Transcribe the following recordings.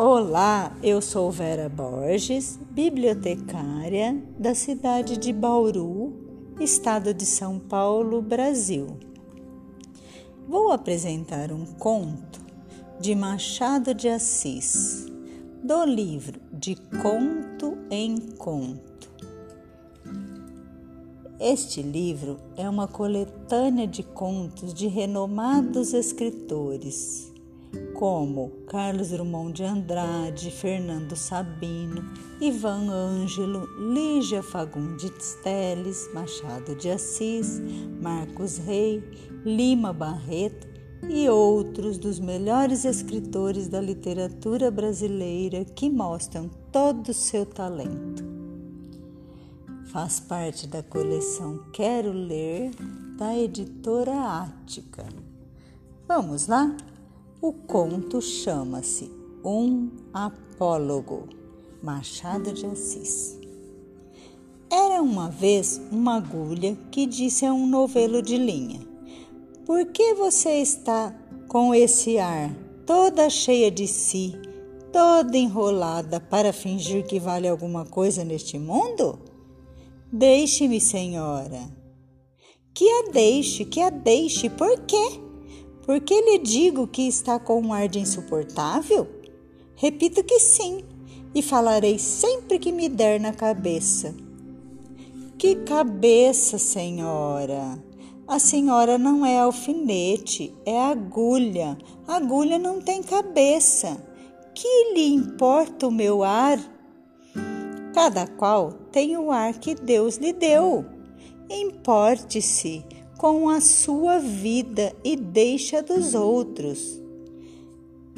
Olá, eu sou Vera Borges, bibliotecária da cidade de Bauru, estado de São Paulo, Brasil. Vou apresentar um conto de Machado de Assis, do livro De Conto em Conto. Este livro é uma coletânea de contos de renomados escritores como Carlos Drummond de Andrade, Fernando Sabino, Ivan Ângelo, Lígia Fagundes Teles, Machado de Assis, Marcos Rey, Lima Barreto e outros dos melhores escritores da literatura brasileira que mostram todo o seu talento. Faz parte da coleção Quero Ler da editora Ática. Vamos lá? O conto chama-se Um Apólogo, Machado de Assis. Era uma vez uma agulha que disse a um novelo de linha: Por que você está com esse ar, toda cheia de si, toda enrolada para fingir que vale alguma coisa neste mundo? Deixe-me, senhora. Que a deixe, que a deixe, por quê? Por que lhe digo que está com um ar de insuportável? Repito que sim, e falarei sempre que me der na cabeça. Que cabeça, senhora? A senhora não é alfinete, é agulha. agulha não tem cabeça. Que lhe importa o meu ar? Cada qual tem o ar que Deus lhe deu. Importe-se com a sua vida e deixa dos outros.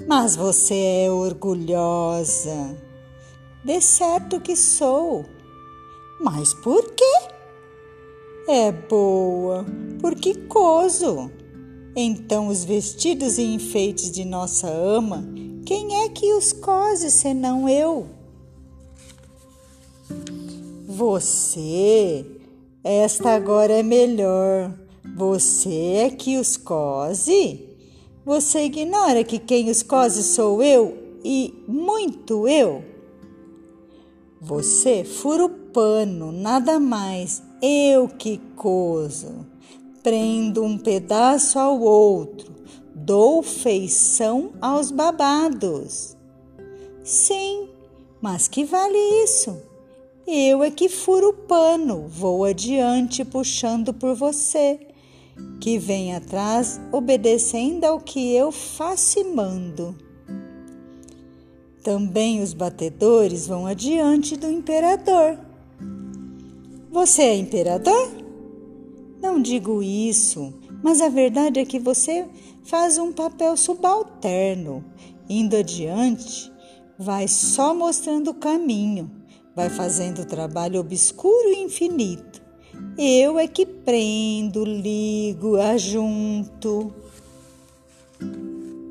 Mas você é orgulhosa. De certo que sou. Mas por quê? É boa, porque coso. Então os vestidos e enfeites de nossa ama, quem é que os cose senão eu? Você, esta agora é melhor. Você é que os cose? Você ignora que quem os cose sou eu e muito eu? Você fura o pano, nada mais, eu que coso. Prendo um pedaço ao outro, dou feição aos babados. Sim, mas que vale isso? Eu é que furo o pano, vou adiante puxando por você que vem atrás obedecendo ao que eu faço e mando. Também os batedores vão adiante do imperador. Você é imperador? Não digo isso, mas a verdade é que você faz um papel subalterno. Indo adiante, vai só mostrando o caminho, vai fazendo o trabalho obscuro e infinito eu é que prendo, ligo, ajunto.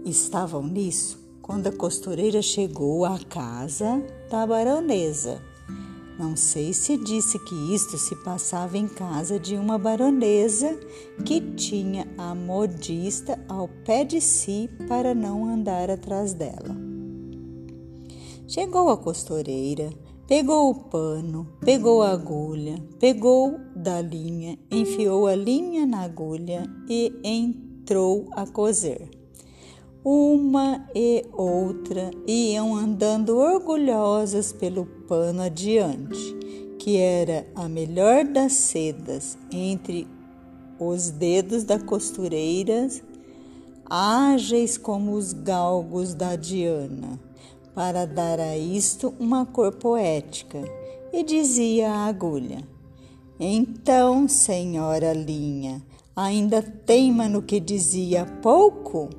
Estavam nisso quando a costureira chegou à casa da baronesa. Não sei se disse que isto se passava em casa de uma baronesa que tinha a modista ao pé de si para não andar atrás dela. Chegou a costureira, Pegou o pano, pegou a agulha, pegou da linha, enfiou a linha na agulha e entrou a coser. Uma e outra iam andando orgulhosas pelo pano adiante, que era a melhor das sedas entre os dedos da costureira, ágeis como os galgos da Diana para dar a isto uma cor poética, e dizia a agulha: Então, senhora Linha, ainda teima no que dizia há pouco?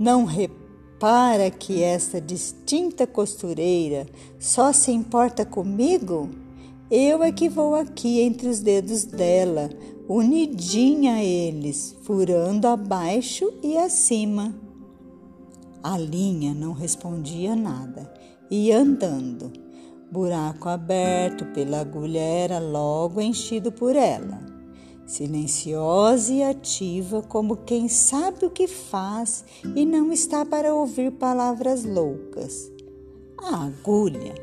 Não repara que esta distinta costureira só se importa comigo? Eu é que vou aqui entre os dedos dela, unidinha a eles, furando abaixo e acima. A linha não respondia nada, ia andando. Buraco aberto pela agulha era logo enchido por ela. silenciosa e ativa, como quem sabe o que faz e não está para ouvir palavras loucas. A agulha,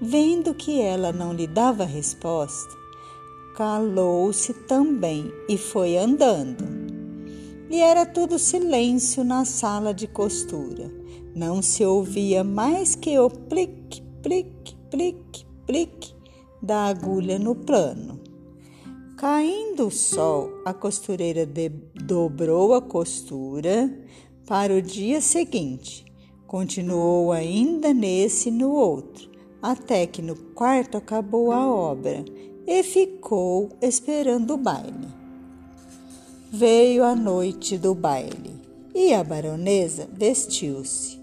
vendo que ela não lhe dava resposta, calou-se também e foi andando. E era tudo silêncio na sala de costura. Não se ouvia mais que o plique, plique, plique, plique da agulha no plano. Caindo o sol, a costureira dobrou a costura para o dia seguinte. Continuou ainda nesse e no outro, até que no quarto acabou a obra e ficou esperando o baile. Veio a noite do baile e a baronesa vestiu-se.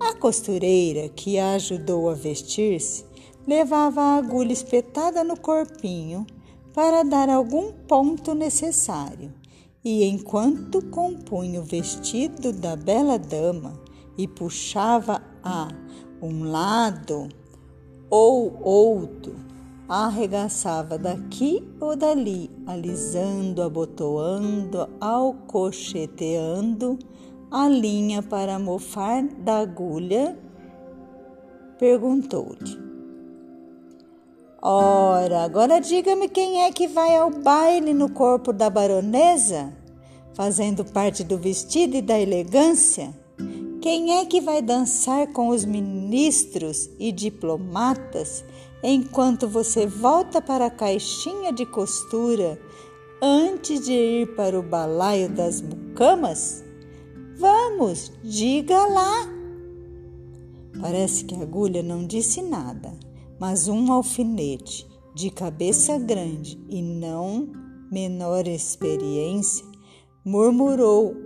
A costureira que a ajudou a vestir-se levava a agulha espetada no corpinho para dar algum ponto necessário, e enquanto compunha o vestido da bela dama e puxava a um lado ou outro, arregaçava daqui ou dali, alisando, abotoando, alcocheteando a linha para mofar da agulha, perguntou-lhe: Ora, agora diga-me quem é que vai ao baile no corpo da baronesa, fazendo parte do vestido e da elegância? Quem é que vai dançar com os ministros e diplomatas enquanto você volta para a caixinha de costura antes de ir para o balaio das mucamas? Vamos, diga lá! Parece que a agulha não disse nada mas um alfinete de cabeça grande e não menor experiência murmurou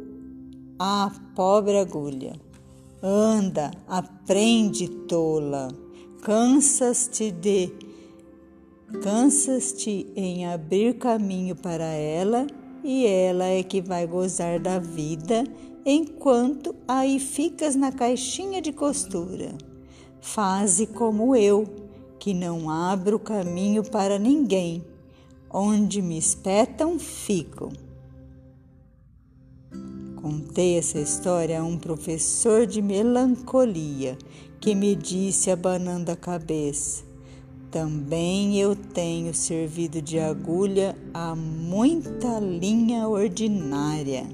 à pobre agulha: Anda, aprende, tola. Cansas-te de cansas-te em abrir caminho para ela e ela é que vai gozar da vida enquanto aí ficas na caixinha de costura. Faze como eu que não abro caminho para ninguém, onde me espetam, fico. Contei essa história a um professor de melancolia que me disse, abanando a cabeça: Também eu tenho servido de agulha a muita linha ordinária.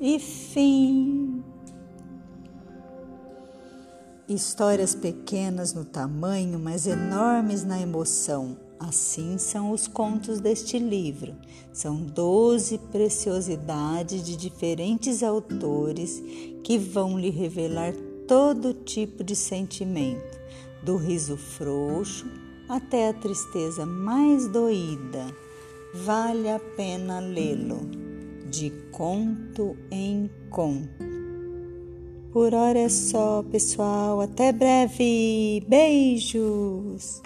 E fim. Histórias pequenas no tamanho, mas enormes na emoção. Assim são os contos deste livro. São doze preciosidades de diferentes autores que vão lhe revelar todo tipo de sentimento, do riso frouxo até a tristeza mais doída. Vale a pena lê-lo, de conto em conto. Por hora é só, pessoal. Até breve. Beijos.